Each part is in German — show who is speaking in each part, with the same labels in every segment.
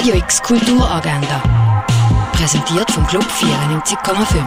Speaker 1: Radio X Kulturagenda. Präsentiert vom Club 94,5.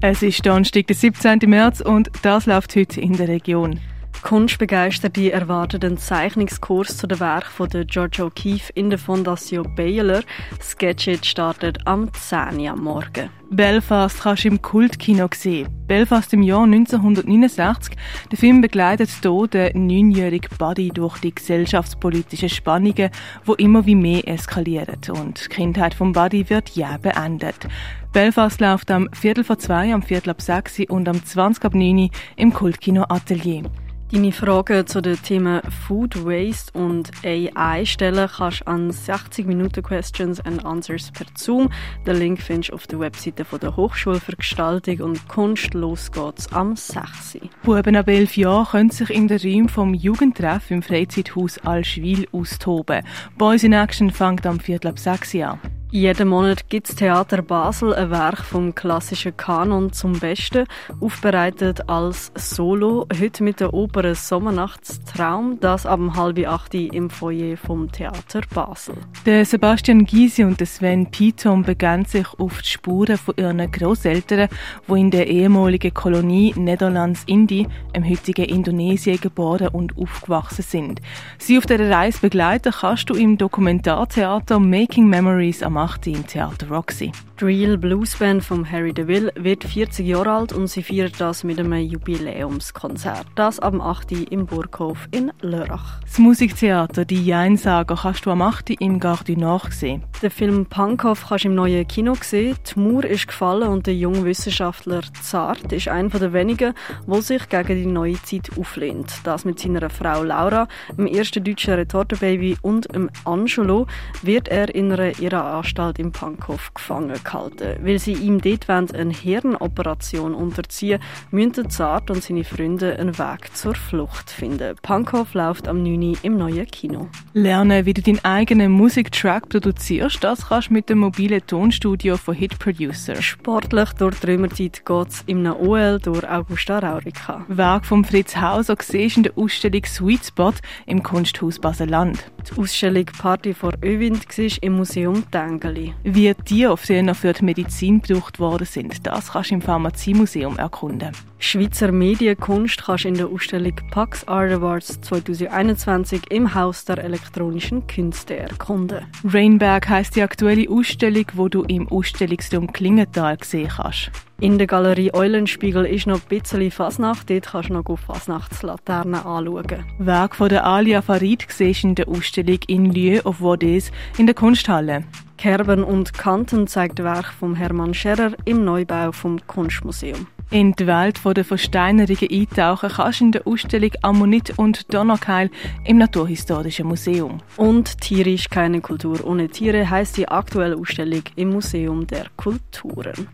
Speaker 2: Es ist Donnerstag, der 17. März und das läuft heute in der Region.
Speaker 3: Kunstbegeisterte erwarten einen Zeichnungskurs zu den Werken von George O'Keeffe in der Fondation Baylor. Sketchet startet am 10 Uhr am Morgen.
Speaker 2: Belfast kannst du im Kultkino sehen. Belfast im Jahr 1969. Der Film begleitet hier den neunjährigen Buddy durch die gesellschaftspolitischen Spannungen, wo immer wie mehr eskalieren. Und die Kindheit von Buddy wird ja beendet. Belfast läuft am Viertel vor zwei, am Viertel ab sechs und am 20 ab neun im Kultkino Atelier.
Speaker 3: Deine Fragen zu den Themen Food Waste und AI stellen kannst an 60 Minuten Questions and Answers per Zoom. Den Link findest du auf der Webseite der Hochschule für Gestaltung und Kunst. Los geht's am 6.
Speaker 2: Buben ab 11 Jahren können sich in den Räumen vom Jugendtreff im Freizeithaus Alschwil austoben. Boys in Action fängt am Viertel ab 6 an.
Speaker 3: Jeden Monat gibt das Theater Basel ein Werk vom klassischen Kanon zum Besten, aufbereitet als Solo, heute mit der Oper Sommernachtstraum, das ab halb acht im Foyer vom Theater Basel.
Speaker 2: Der Sebastian Gysi und der Sven Piton begeben sich auf die Spuren von ihren Großeltern, die in der ehemaligen Kolonie Netherlands-Indi, im heutigen Indonesien, geboren und aufgewachsen sind. Sie auf dieser Reise begleiten kannst du im Dokumentartheater Making Memories am 8. im Theater Roxy.
Speaker 3: Die Real Blues Band von Harry DeVille wird 40 Jahre alt und sie feiert das mit einem Jubiläumskonzert. Das am 8. im Burghof in Lörrach.
Speaker 2: Das Musiktheater Die Jeinsager kannst du am 8. im Garde nachsehen.
Speaker 3: Den Film Punkhoff kannst du im neuen Kino sehen. Die Mauer ist gefallen und der junge Wissenschaftler Zart ist einer der wenigen, der sich gegen die neue Zeit auflehnt. Das mit seiner Frau Laura, dem ersten deutschen Retortenbaby und dem Angelo wird er in einer ihrer Anstalt im Pankow gefangen gehalten. Weil sie ihm dort eine Hirnoperation unterziehen müssen Zart und seine Freunde einen Weg zur Flucht finden. Pankow läuft am 9. im neuen Kino.
Speaker 2: Lernen, wie du deinen eigenen Musiktrack produzierst, das kannst du mit dem mobilen Tonstudio von Hit Producer.
Speaker 3: Sportlich durch die Römerzeit geht es im OL durch Augusta Raurica.
Speaker 2: Werk von Fritz Hauser siehst in der Ausstellung Sweet Spot im Kunsthaus Baseland.
Speaker 3: Die Ausstellung Party vor Öwind war im Museum Tengeli.
Speaker 2: Wie die auf denen für die Medizin gebraucht worden sind, das kannst du im Pharmaziemuseum erkunden.
Speaker 3: Schweizer Medienkunst kannst du in der Ausstellung Pax Art Awards 2021 im Haus der elektronischen Künste erkunden.
Speaker 2: Rainberg heisst die aktuelle Ausstellung, wo du im Ausstellungsraum Klingenthal sehen kannst.
Speaker 3: In der Galerie Eulenspiegel ist noch ein bisschen Fasnacht. Dort kannst du noch auf Fasnachtslaternen anschauen.
Speaker 2: Werk von der Alia Farid siehst in der Ausstellung in Lieu of Vaudes in der Kunsthalle.
Speaker 3: Kerben und Kanten zeigt Werk von Hermann Scherer im Neubau vom Kunstmuseum.
Speaker 2: In die Welt der Versteinerungen eintauchen kannst du in der Ausstellung Ammonit und Donnerkeil im Naturhistorischen Museum.
Speaker 3: Und Tierisch keine Kultur ohne Tiere heißt die aktuelle Ausstellung im Museum der Kulturen.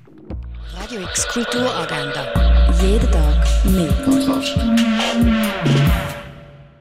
Speaker 1: Radio X Kulturagenda. Jeden Tag mehr.